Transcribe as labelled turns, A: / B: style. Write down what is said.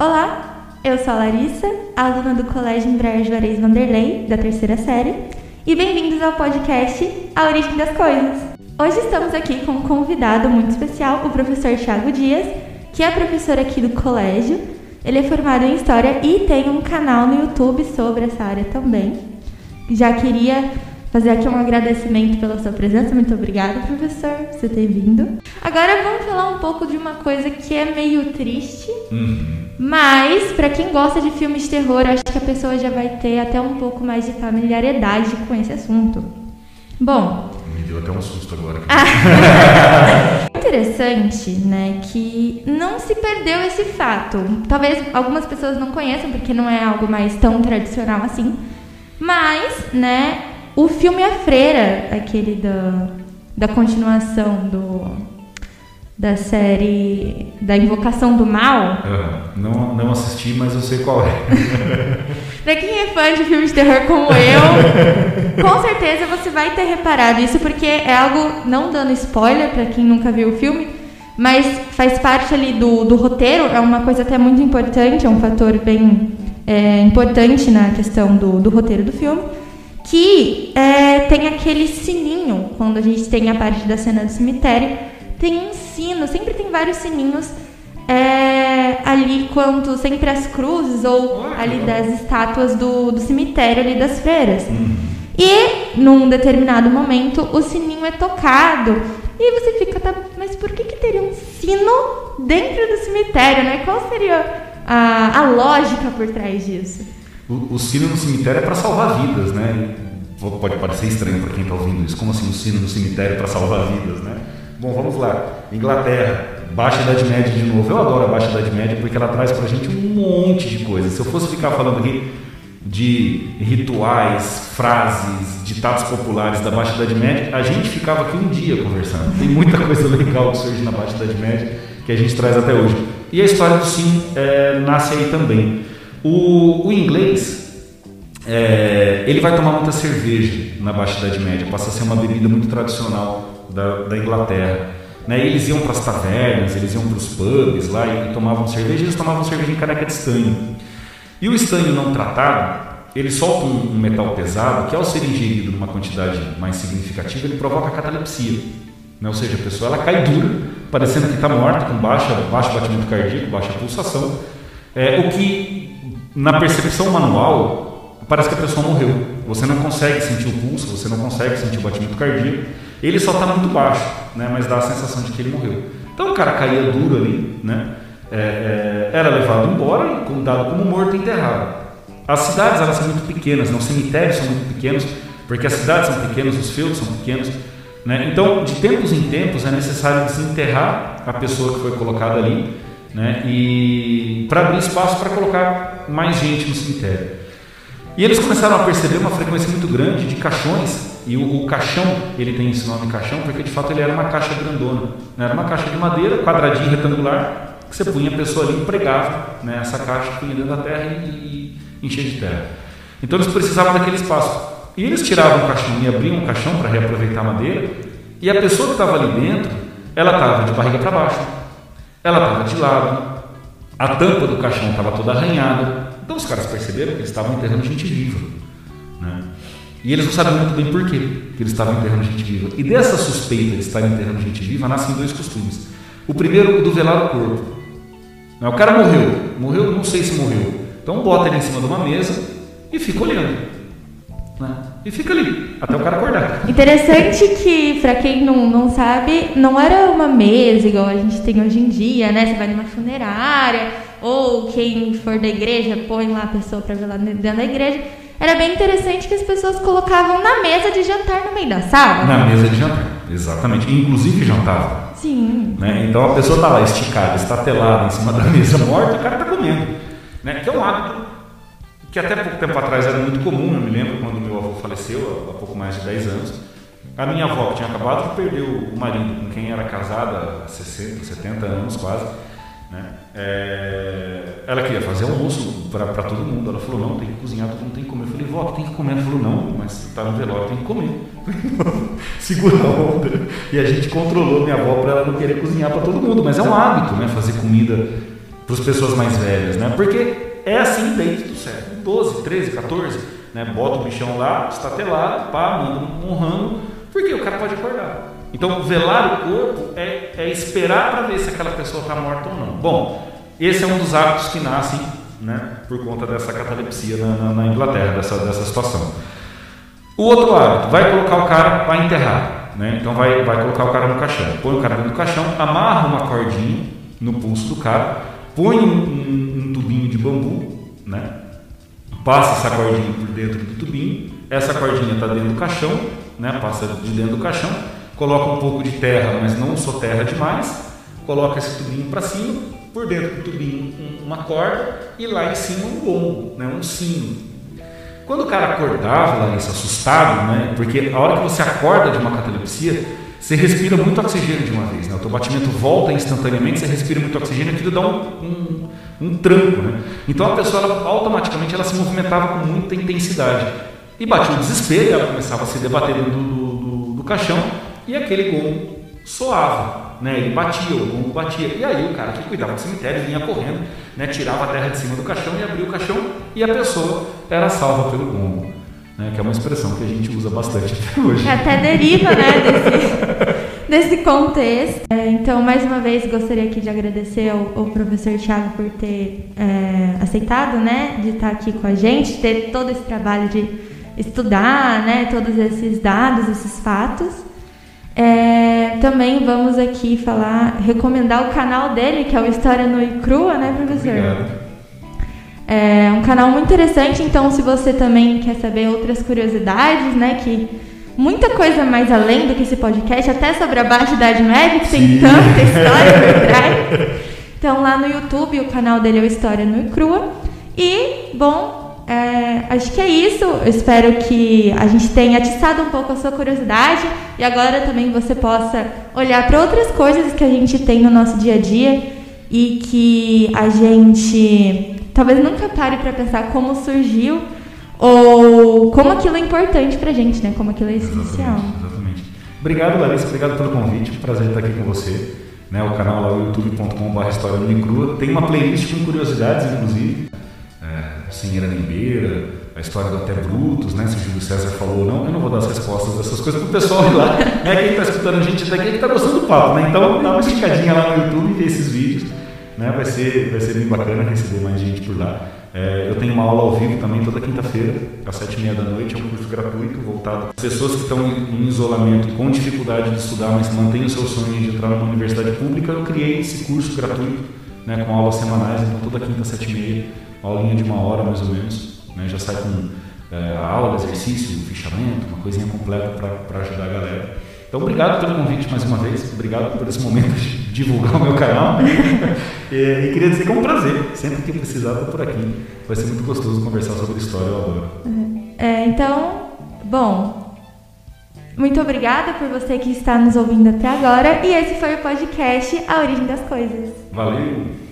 A: Olá, eu sou a Larissa, aluna do Colégio Embraer Juarez Vanderlei, da terceira série, e bem-vindos ao podcast A Origem das Coisas. Hoje estamos aqui com um convidado muito especial, o professor Thiago Dias, que é professor aqui do colégio. Ele é formado em História e tem um canal no YouTube sobre essa área também. Já queria fazer aqui um agradecimento pela sua presença. Muito obrigada, professor, por você ter vindo. Agora vamos falar um pouco de uma coisa que é meio triste,
B: Uhum.
A: Mas para quem gosta de filmes de terror, acho que a pessoa já vai ter até um pouco mais de familiaridade com esse assunto. Bom,
B: Me deu até um susto agora.
A: interessante, né, que não se perdeu esse fato. Talvez algumas pessoas não conheçam porque não é algo mais tão tradicional assim. Mas, né, o filme A Freira, aquele da, da continuação do da série da Invocação do Mal,
B: Ah, não, não assisti, mas eu sei qual é.
A: Pra quem é fã de filmes de terror como eu, com certeza você vai ter reparado isso, porque é algo, não dando spoiler pra quem nunca viu o filme, mas faz parte ali do, do roteiro, é uma coisa até muito importante, é um fator bem é, importante na questão do, do roteiro do filme, que é, tem aquele sininho, quando a gente tem a parte da cena do cemitério, tem um sino, sempre tem vários sininhos é, ali quanto sempre as cruzes ou ali das estátuas do, do cemitério ali das freiras.
B: Uhum.
A: E num determinado momento o sininho é tocado e você fica, tá, mas por que, que teria um sino dentro do cemitério, né? Qual seria a, a lógica por trás disso?
B: O, o sino no cemitério é para salvar vidas, né? Pode parecer estranho para quem está ouvindo isso. Como assim um sino no cemitério para salvar vidas, né? Bom, vamos lá. Inglaterra, Baixa Idade Média de novo. Eu adoro a Baixa Idade Média porque ela traz para a gente um monte de coisas. Se eu fosse ficar falando aqui de rituais, frases, ditados populares da Baixa Idade Média, a gente ficava aqui um dia conversando. Tem muita coisa legal que surge na Baixa Idade Média que a gente traz até hoje. E a história do sino é, nasce aí também. O, o inglês, é, ele vai tomar muita cerveja na Baixa Idade Média, passa a ser uma bebida muito tradicional da, da Inglaterra. Né? Eles iam para as tavernas, eles iam para os pubs lá e, tomavam cerveja, eles tomavam cerveja em caneca de estanho. E o estanho não tratado, ele solta um, um metal pesado que, ao ser ingerido numa quantidade mais significativa, ele provoca catalepsia. Né? Ou seja, a pessoa ela cai dura, parecendo que está morta, com baixa, baixo batimento cardíaco, baixa pulsação. É, o que, na percepção manual, parece que a pessoa morreu. Você não consegue sentir o pulso, você não consegue sentir o batimento cardíaco. Ele só está muito baixo, né? mas dá a sensação de que ele morreu. Então o cara caía duro ali, né? É, é, era levado embora e dado como morto e enterrado. As cidades elas são muito pequenas, né? os cemitérios são muito pequenos, porque as cidades são pequenas, os feudos são pequenos. Né? Então, de tempos em tempos, é necessário desenterrar a pessoa que foi colocada ali né? e para abrir espaço para colocar mais gente no cemitério. E eles começaram a perceber uma frequência muito grande de caixões, e o, o caixão, ele tem esse nome caixão, porque de fato ele era uma caixa grandona. né? Era uma caixa de madeira, quadradinha, retangular, que você punha a pessoa ali e pregava né, essa caixa, punha dentro da terra e, e enchia de terra. Então eles precisavam daquele espaço. E eles tiravam o caixão e abriam o caixão para reaproveitar a madeira, e a pessoa que estava ali dentro, ela estava de barriga para baixo, ela estava de lado, a tampa do caixão estava toda arranhada. Então os caras perceberam que eles estavam enterrando gente viva. Né? E eles não sabiam muito bem por que eles estavam enterrando gente viva. E dessa suspeita de estarem enterrando gente viva nascem dois costumes. O primeiro, o do velar o corpo. Né? O cara morreu, morreu, não sei se morreu. Então bota ele em cima de uma mesa e fica olhando. Né? E fica ali, até o cara acordar.
A: Interessante que, pra quem não, não sabe, não era uma mesa igual a gente tem hoje em dia, né? Você vai numa funerária, ou quem for da igreja põe lá a pessoa pra ver lá dentro da igreja. Era bem interessante que as pessoas colocavam na mesa de jantar no meio da sala.
B: Na mesa de jantar, exatamente. Inclusive jantava.
A: Sim.
B: Né? Então a pessoa está lá esticada, estatelada em cima da mesa morta, o cara está comendo. Né? Que é um hábito que até pouco tempo atrás era muito comum, eu me lembro quando meu avô faleceu, há pouco mais de 10 anos. A minha avó, que tinha acabado de perder o marido com quem era casada há 60, 70 anos quase, né? É, ela queria fazer almoço para todo mundo. Ela falou: não, tem que cozinhar, todo mundo tem que comer. Eu falei: vó, tem que comer. Ela falou: não, mas está no velório, tem que comer. Segura a onda. E a gente controlou minha avó para ela não querer cozinhar para todo mundo. Mas é um hábito, né? Fazer comida para as pessoas mais velhas, né? Porque é assim desde o século 12, 13, 14, né? Bota o bichão lá, estatelado, pá, manda um ramo, porque o cara pode acordar. Então, velar o corpo é, é esperar para ver se aquela pessoa está morta ou não. Bom, esse é um dos hábitos que nascem né, por conta dessa catalepsia na, na, na Inglaterra, dessa, dessa situação. O outro hábito, vai colocar o cara para enterrar. Né? Então vai, vai colocar o cara no caixão. Põe o cara dentro do caixão, amarra uma cordinha no pulso do cara, põe um, um, um tubinho de bambu, né? passa essa cordinha por dentro do tubinho, essa cordinha está dentro do caixão, né? passa de dentro do caixão, coloca um pouco de terra, mas não só terra demais, coloca esse tubinho para cima, por dentro do tubinho uma corda e lá em cima um gongo, né? um sino. Quando o cara acordava, Larissa, assustado, né? Porque a hora que você acorda de uma catalepsia, você respira muito oxigênio de uma vez, né? O teu batimento volta instantaneamente, você respira muito oxigênio, aquilo dá um, um, um tranco, né? Então a pessoa, ela, automaticamente, ela se movimentava com muita intensidade. E batia o desespero, ela começava a se debater dentro do, do, do caixão, e aquele gongo soava né? Ele batia, o gongo batia. E aí o cara que cuidava do cemitério vinha correndo, né? tirava a terra de cima do caixão e abria o caixão e a pessoa era salva pelo gongo. Né? Que é uma expressão que a gente usa bastante até hoje.
A: Até deriva, né, desse, desse contexto. É, então, mais uma vez, gostaria aqui de agradecer ao, ao professor Thiago por ter é, aceitado, né, de estar aqui com a gente, ter todo esse trabalho de estudar, né, todos esses dados, esses fatos. É, também vamos aqui falar, recomendar o canal dele, que é o História no e Crua, né, professor?
B: Obrigado.
A: É um canal muito interessante, então se você também quer saber outras curiosidades, né, que muita coisa mais além do que esse podcast, até sobre a Baixa Idade Média, que tem tanta história por trás. Então lá no YouTube o canal dele é o História no e Crua. E, bom, é, acho que é isso. Eu espero que a gente tenha atiçado um pouco a sua curiosidade e agora também você possa olhar para outras coisas que a gente tem no nosso dia a dia e que a gente talvez nunca pare para pensar como surgiu ou como aquilo é importante para a gente, né? Como aquilo é essencial.
B: Exatamente, exatamente. Obrigado, Larissa. Obrigado pelo convite. Prazer estar aqui com você. Né, o canal lá, youtube.com.br História Crua. Tem uma playlist com curiosidades, inclusive. É, sem era beira, a história do Até Brutos, né? Se Júlio César falou ou não, eu não vou dar as respostas dessas coisas pro pessoal ir lá. Né, quem está escutando a gente daqui é que tá gostando do papo, né? Então dá uma esticadinha lá no YouTube e vê esses vídeos. Né? Vai, ser, vai ser bem bacana receber mais gente por lá. É, eu tenho uma aula ao vivo também toda quinta-feira, às sete e meia da noite, é um curso gratuito voltado para pessoas que estão em isolamento com dificuldade de estudar, mas mantêm o seu sonho de entrar numa universidade pública. Eu criei esse curso gratuito, né, com aulas semanais, então toda quinta, sete e meia, aulinha de uma hora mais ou menos. Né, já sai com é, a aula, exercício, fichamento, uma coisinha completa para ajudar a galera. Então, obrigado pelo convite mais uma vez. Obrigado por esse momento de divulgar o meu canal. e, e, queria dizer que é um prazer. Sempre que precisar, estou por aqui. Vai ser muito gostoso conversar sobre história, eu adoro.
A: É, então, bom, muito obrigada por você que está nos ouvindo até agora. E esse foi o podcast A Origem das Coisas.
B: Valeu!